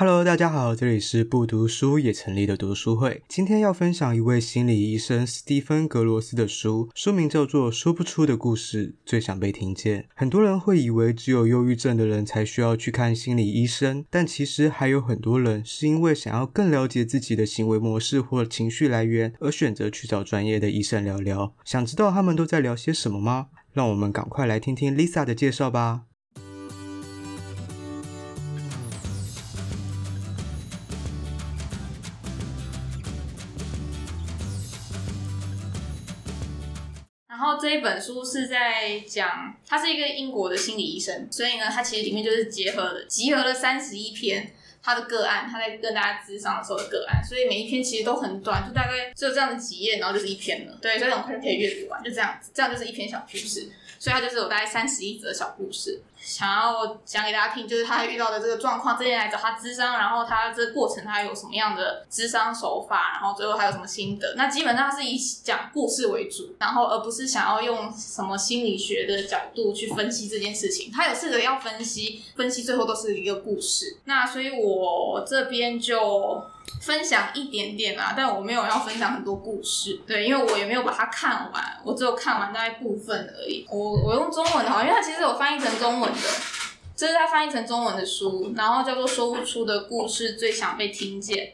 Hello，大家好，这里是不读书也成立的读书会。今天要分享一位心理医生斯蒂芬·格罗斯的书，书名叫做《说不出的故事，最想被听见》。很多人会以为只有忧郁症的人才需要去看心理医生，但其实还有很多人是因为想要更了解自己的行为模式或情绪来源，而选择去找专业的医生聊聊。想知道他们都在聊些什么吗？让我们赶快来听听 Lisa 的介绍吧。这本书是在讲，他是一个英国的心理医生，所以呢，他其实里面就是结合了集合了三十一篇他的个案，他在跟大家咨商的时候的个案，所以每一篇其实都很短，就大概只有这样的几页，然后就是一篇了。对，所以很快就可以阅读完，就这样子，这样就是一篇小故事。所以他就是有大概三十一则小故事，想要讲给大家听，就是他遇到的这个状况，这些来找他咨商，然后他这个过程他有什么样的咨商手法，然后最后他有什么心得。那基本上是以讲故事为主，然后而不是想要用什么心理学的角度去分析这件事情。他有试着要分析，分析最后都是一个故事。那所以我我这边就。分享一点点啦，但我没有要分享很多故事，对，因为我也没有把它看完，我只有看完大概部分而已。我我用中文的话，因为它其实有翻译成中文的，这是它翻译成中文的书，然后叫做《说不出的故事，最想被听见》，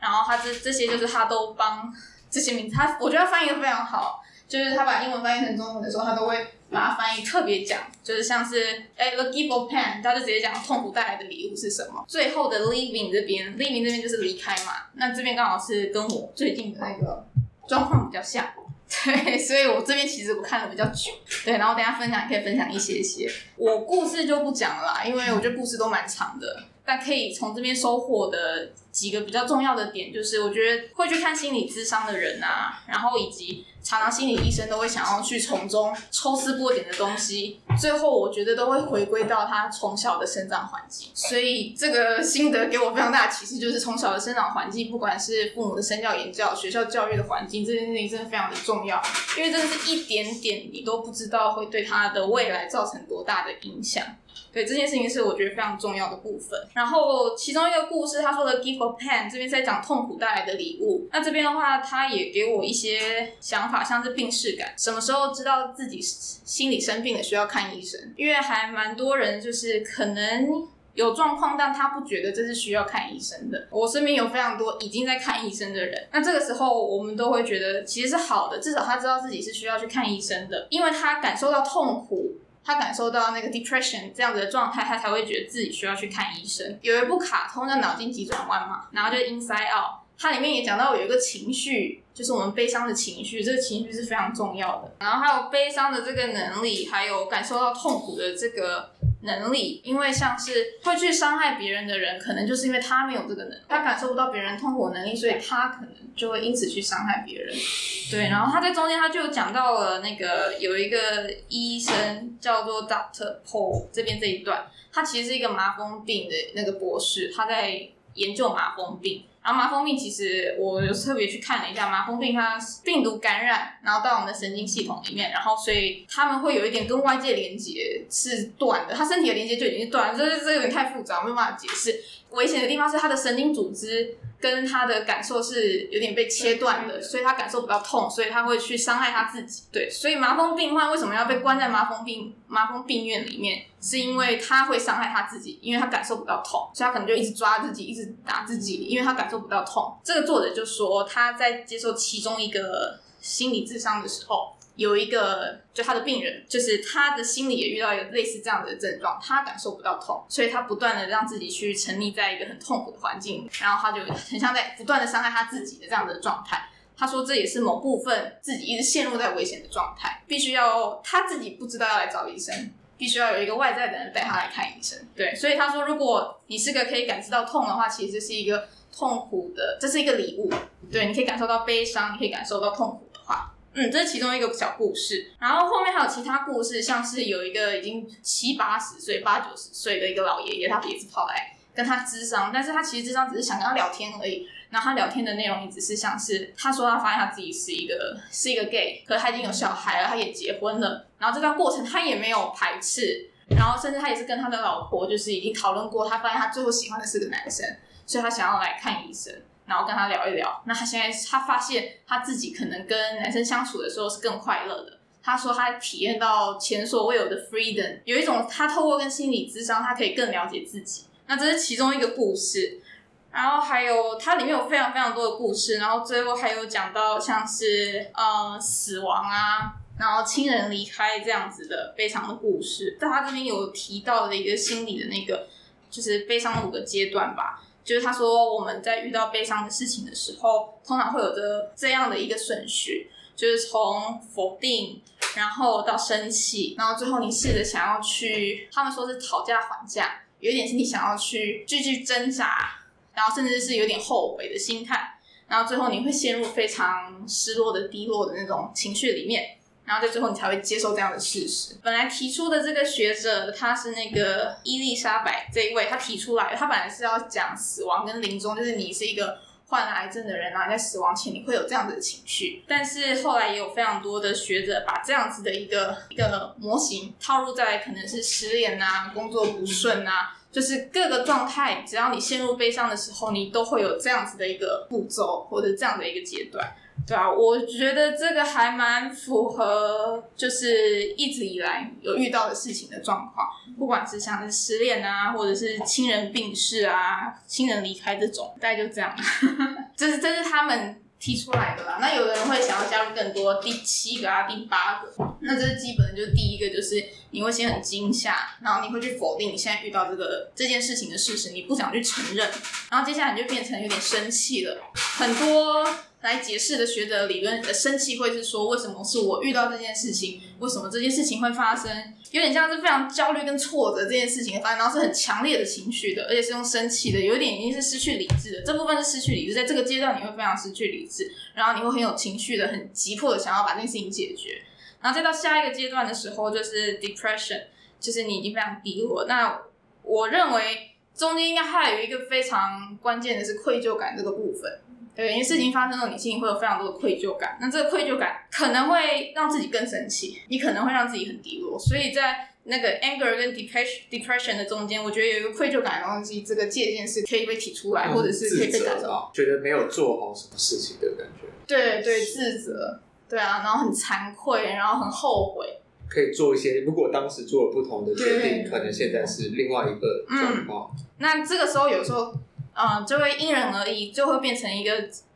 然后它这这些就是他都帮这些名字，他我觉得他翻译的非常好，就是他把英文翻译成中文的时候，他都会。把它翻译特别讲，就是像是哎、欸、，the gift of pain，他就直接讲痛苦带来的礼物是什么。最后的 leaving 这边，leaving 这边就是离开嘛。那这边刚好是跟我最近的那个状况比较像，对，所以我这边其实我看了比较久，对，然后等一下分享也可以分享一些些。我故事就不讲了，因为我觉得故事都蛮长的。但可以从这边收获的几个比较重要的点，就是我觉得会去看心理咨商的人啊，然后以及常常心理医生都会想要去从中抽丝剥茧的东西，最后我觉得都会回归到他从小的生长环境。所以这个心得给我非常大的启示，就是从小的生长环境，不管是父母的身教言教、学校教育的环境，这件事情真的非常的重要，因为真的是一点点你都不知道会对他的未来造成多大的影响。对，这件事情是我觉得非常重要的部分。然后其中一个故事，他说的 “give of pain” 这边在讲痛苦带来的礼物。那这边的话，他也给我一些想法，像是病逝感，什么时候知道自己心理生病了需要看医生？因为还蛮多人就是可能有状况，但他不觉得这是需要看医生的。我身边有非常多已经在看医生的人，那这个时候我们都会觉得其实是好的，至少他知道自己是需要去看医生的，因为他感受到痛苦。他感受到那个 depression 这样子的状态，他才会觉得自己需要去看医生。有一部卡通叫《脑筋急转弯》嘛，然后就 Inside Out，它里面也讲到有一个情绪，就是我们悲伤的情绪，这个情绪是非常重要的。然后还有悲伤的这个能力，还有感受到痛苦的这个。能力，因为像是会去伤害别人的人，可能就是因为他没有这个能力，他感受不到别人痛苦的能力，所以他可能就会因此去伤害别人。对，然后他在中间他就讲到了那个有一个医生叫做 Doctor Paul 这边这一段，他其实是一个麻风病的那个博士，他在研究麻风病。然后麻风病其实我有特别去看了一下，麻风病它病毒感染，然后到我们的神经系统里面，然后所以他们会有一点跟外界连接是断的，他身体的连接就已经是断了，这这有点太复杂，没有办法解释。危险的地方是他的神经组织跟他的感受是有点被切断的，所以他感受不到痛，所以他会去伤害他自己。对，所以麻风病患为什么要被关在麻风病麻风病院里面？是因为他会伤害他自己，因为他感受不到痛，所以他可能就一直抓自己，一直打自己，因为他感受不到痛。这个作者就说他在接受其中一个心理智商的时候。有一个，就他的病人，就是他的心里也遇到一个类似这样的症状，他感受不到痛，所以他不断的让自己去沉溺在一个很痛苦的环境，然后他就很像在不断的伤害他自己的这样的状态。他说这也是某部分自己一直陷入在危险的状态，必须要他自己不知道要来找医生，必须要有一个外在的人带他来看医生。对，所以他说，如果你是个可以感知到痛的话，其实是一个痛苦的，这是一个礼物。对，你可以感受到悲伤，你可以感受到痛苦。嗯，这是其中一个小故事，然后后面还有其他故事，像是有一个已经七八十岁、八九十岁的一个老爷爷，他也是跑来跟他咨商，但是他其实咨商只是想跟他聊天而已，然后他聊天的内容也只是像是他说他发现他自己是一个是一个 gay，可是他已经有小孩了，他也结婚了，然后这段过程他也没有排斥，然后甚至他也是跟他的老婆就是已经讨论过，他发现他最后喜欢的是个男生，所以他想要来看医生，然后跟他聊一聊。那他现在他发现他自己可能跟男生相处的时候是更快乐的。他说他体验到前所未有的 freedom，有一种他透过跟心理咨商，他可以更了解自己。那这是其中一个故事，然后还有它里面有非常非常多的故事，然后最后还有讲到像是呃死亡啊，然后亲人离开这样子的悲伤的故事。在他这边有提到的一个心理的那个就是悲伤的五个阶段吧，就是他说我们在遇到悲伤的事情的时候，通常会有着这样的一个顺序。就是从否定，然后到生气，然后最后你试着想要去，他们说是讨价还价，有点是你想要去继续挣扎，然后甚至是有点后悔的心态，然后最后你会陷入非常失落的、低落的那种情绪里面，然后在最后你才会接受这样的事实。本来提出的这个学者，他是那个伊丽莎白这一位，他提出来，他本来是要讲死亡跟临终，就是你是一个。患了癌症的人啊，在死亡前你会有这样子的情绪，但是后来也有非常多的学者把这样子的一个一个模型套入在可能是失恋啊、工作不顺啊，就是各个状态，只要你陷入悲伤的时候，你都会有这样子的一个步骤或者这样的一个阶段。对啊，我觉得这个还蛮符合，就是一直以来有遇到的事情的状况，不管是像是失恋啊，或者是亲人病逝啊、亲人离开这种，大概就这样。这是这是他们提出来的啦。那有的人会想要加入更多，第七个啊，第八个。那这是基本的，就是第一个，就是你会先很惊吓，然后你会去否定你现在遇到这个这件事情的事实，你不想去承认，然后接下来你就变成有点生气了，很多。来解释的学者理论的生气会是说，为什么是我遇到这件事情？为什么这件事情会发生？有点像是非常焦虑跟挫折这件事情发生，然后是很强烈的情绪的，而且是用生气的，有点已经是失去理智的。这部分是失去理智，在这个阶段你会非常失去理智，然后你会很有情绪的，很急迫的想要把这件事情解决。然后再到下一个阶段的时候，就是 depression，就是你已经非常低落。那我认为中间应该还有一个非常关键的是愧疚感这个部分。对，因为事情发生了，你心里会有非常多的愧疚感。那这个愧疚感可能会让自己更生气，你可能会让自己很低落。所以在那个 anger 跟 depression depression 的中间，我觉得有一个愧疚感的东西，这个界限是可以被提出来，或者是可以被感受到，觉得没有做好什么事情的感觉。对对，自责，对啊，然后很惭愧，然后很后悔。可以做一些，如果当时做了不同的决定，可能现在是另外一个状况。嗯，那这个时候有时候。啊、嗯，就会因人而异，就会变成一个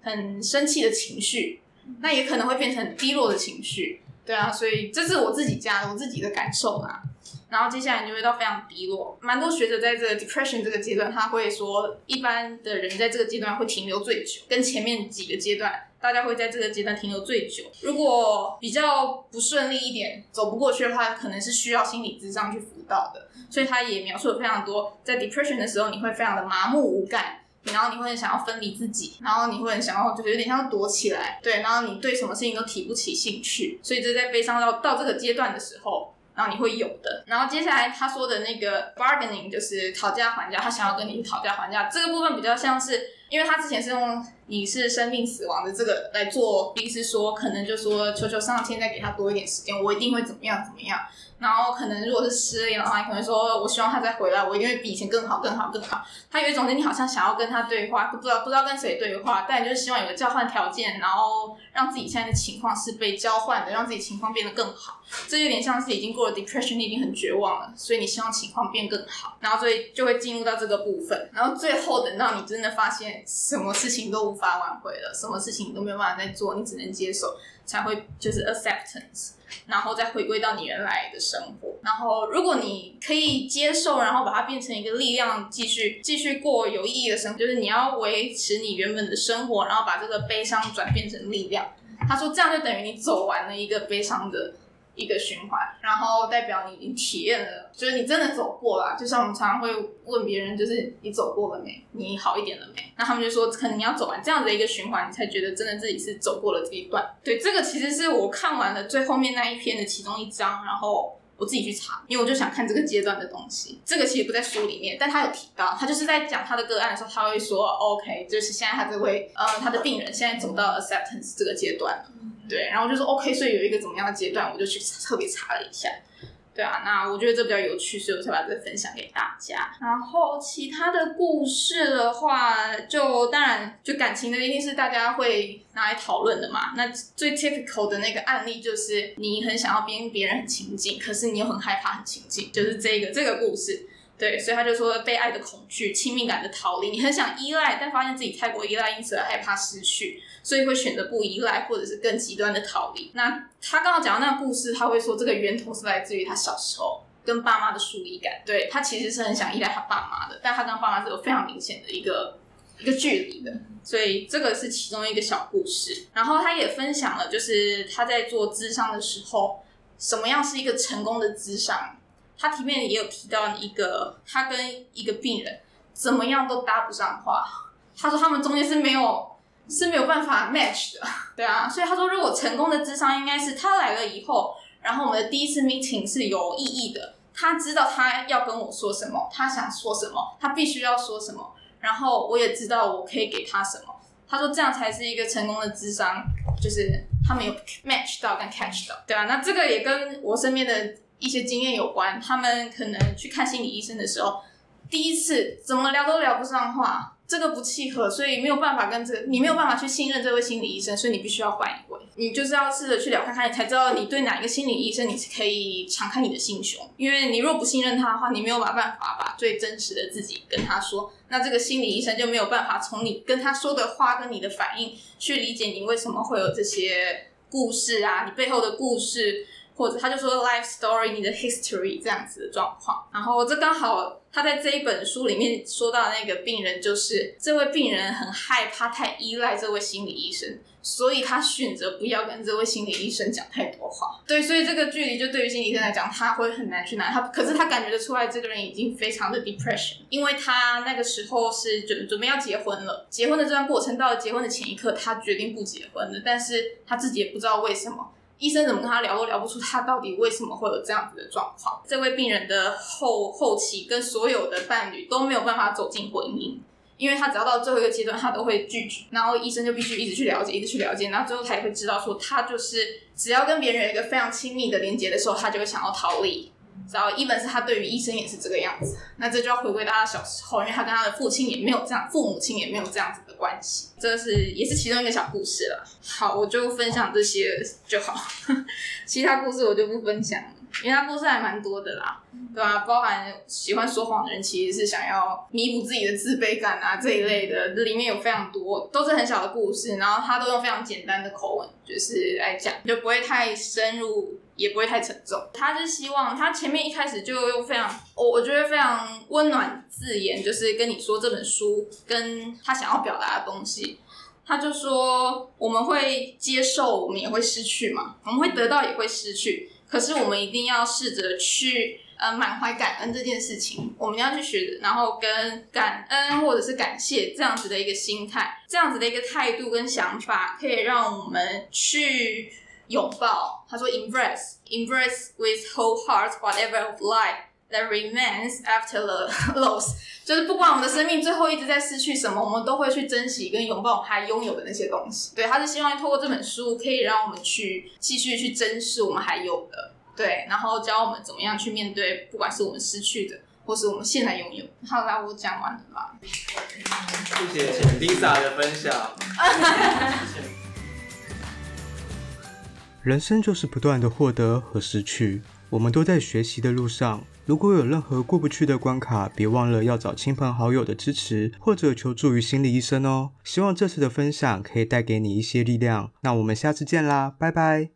很生气的情绪，那也可能会变成很低落的情绪，对啊，所以这是我自己家的，我自己的感受啦。然后接下来你就会到非常低落，蛮多学者在这个 depression 这个阶段，他会说，一般的人在这个阶段会停留最久，跟前面几个阶段，大家会在这个阶段停留最久。如果比较不顺利一点，走不过去的话，可能是需要心理咨商去辅导的。所以他也描述了非常多，在 depression 的时候，你会非常的麻木无感，然后你会很想要分离自己，然后你会很想要就是有点像躲起来，对，然后你对什么事情都提不起兴趣。所以这在悲伤到到这个阶段的时候。然后你会有的，然后接下来他说的那个 bargaining 就是讨价还价，他想要跟你讨价还价，这个部分比较像是，因为他之前是用你是生病死亡的这个来做，意思说可能就说求求上天再给他多一点时间，我一定会怎么样怎么样。然后可能如果是失恋的话，你可能说我希望他再回来，我一定会比以前更好更好更好。他有一种你好像想要跟他对话，不知道不知道跟谁对话，但你就是希望有个交换条件，然后让自己现在的情况是被交换的，让自己情况变得更好。这有点像是已经过了 depression，你已经很绝望了，所以你希望情况变更好，然后所以就会进入到这个部分，然后最后等到你真的发现什么事情都无法挽回了，什么事情你都没有办法再做，你只能接受，才会就是 acceptance。然后再回归到你原来的生活。然后，如果你可以接受，然后把它变成一个力量，继续继续过有意义的生活，就是你要维持你原本的生活，然后把这个悲伤转变成力量。他说，这样就等于你走完了一个悲伤的。一个循环，然后代表你已经体验了，就是你真的走过了。就像我们常常会问别人，就是你走过了没？你好一点了没？那他们就说，可能你要走完这样的一个循环，你才觉得真的自己是走过了这一段。对，这个其实是我看完了最后面那一篇的其中一章，然后我自己去查，因为我就想看这个阶段的东西。这个其实不在书里面，但他有提到，他就是在讲他的个案的时候，他会说，OK，就是现在他这位呃他的病人现在走到 acceptance 这个阶段。对，然后就说 OK，所以有一个怎么样的阶段，我就去特别查了一下。对啊，那我觉得这比较有趣，所以我才把这个分享给大家。然后其他的故事的话，就当然就感情的一定是大家会拿来讨论的嘛。那最 typical 的那个案例就是你很想要跟别人很亲近，可是你又很害怕很亲近，就是这个这个故事。对，所以他就说被爱的恐惧、亲密感的逃离，你很想依赖，但发现自己太过依赖，因此而害怕失去，所以会选择不依赖，或者是更极端的逃离。那他刚刚讲到那个故事，他会说这个源头是来自于他小时候跟爸妈的疏离感。对，他其实是很想依赖他爸妈的，但他跟爸妈是有非常明显的一个一个距离的。所以这个是其中一个小故事。然后他也分享了，就是他在做咨商的时候，什么样是一个成功的咨商。他里面也有提到一个，他跟一个病人怎么样都搭不上话。他说他们中间是没有是没有办法 match 的，对啊。所以他说，如果成功的智商应该是他来了以后，然后我们的第一次 meeting 是有意义的。他知道他要跟我说什么，他想说什么，他必须要说什么，然后我也知道我可以给他什么。他说这样才是一个成功的智商，就是他们有 match 到跟 catch 到，对啊。那这个也跟我身边的。一些经验有关，他们可能去看心理医生的时候，第一次怎么聊都聊不上话，这个不契合，所以没有办法跟这个，你没有办法去信任这位心理医生，所以你必须要换一位。你就是要试着去聊看看，你才知道你对哪一个心理医生，你是可以敞开你的心胸。因为你若不信任他的话，你没有办法把最真实的自己跟他说，那这个心理医生就没有办法从你跟他说的话跟你的反应去理解你为什么会有这些故事啊，你背后的故事。或者他就说 life story，你的 history 这样子的状况，然后这刚好他在这一本书里面说到那个病人，就是这位病人很害怕太依赖这位心理医生，所以他选择不要跟这位心理医生讲太多话。对，所以这个距离就对于心理医生来讲，他会很难去拿他，可是他感觉得出来，这个人已经非常的 depression，因为他那个时候是准准备要结婚了，结婚的这段过程到了结婚的前一刻，他决定不结婚了，但是他自己也不知道为什么。医生怎么跟他聊都聊不出他到底为什么会有这样子的状况。这位病人的后后期跟所有的伴侣都没有办法走进婚姻，因为他只要到最后一个阶段，他都会拒绝。然后医生就必须一直去了解，一直去了解，然后最后才会知道说，他就是只要跟别人有一个非常亲密的连接的时候，他就会想要逃离。然后一本是他对于医生也是这个样子，那这就要回归到他小时候，因为他跟他的父亲也没有这样，父母亲也没有这样子的关系。这是也是其中一个小故事了。好，我就分享这些就好，其他故事我就不分享了，因为他故事还蛮多的啦，对吧？包含喜欢说谎的人其实是想要弥补自己的自卑感啊这一类的，这里面有非常多都是很小的故事，然后他都用非常简单的口吻就是来讲，就不会太深入。也不会太沉重。他是希望他前面一开始就用非常，我我觉得非常温暖字眼，就是跟你说这本书跟他想要表达的东西。他就说我们会接受，我们也会失去嘛，我们会得到也会失去。可是我们一定要试着去呃满怀感恩这件事情，我们要去学，然后跟感恩或者是感谢这样子的一个心态，这样子的一个态度跟想法，可以让我们去。拥抱，他说 embrace embrace with whole heart whatever of life that remains after the loss，就是不管我们的生命最后一直在失去什么，我们都会去珍惜跟拥抱我们还拥有的那些东西。对，他是希望透过这本书可以让我们去继续去珍视我们还有的，对，然后教我们怎么样去面对，不管是我们失去的，或是我们现在拥有。好啦，我讲完了吧。谢谢 Lisa 的分享。人生就是不断的获得和失去，我们都在学习的路上。如果有任何过不去的关卡，别忘了要找亲朋好友的支持，或者求助于心理医生哦。希望这次的分享可以带给你一些力量。那我们下次见啦，拜拜。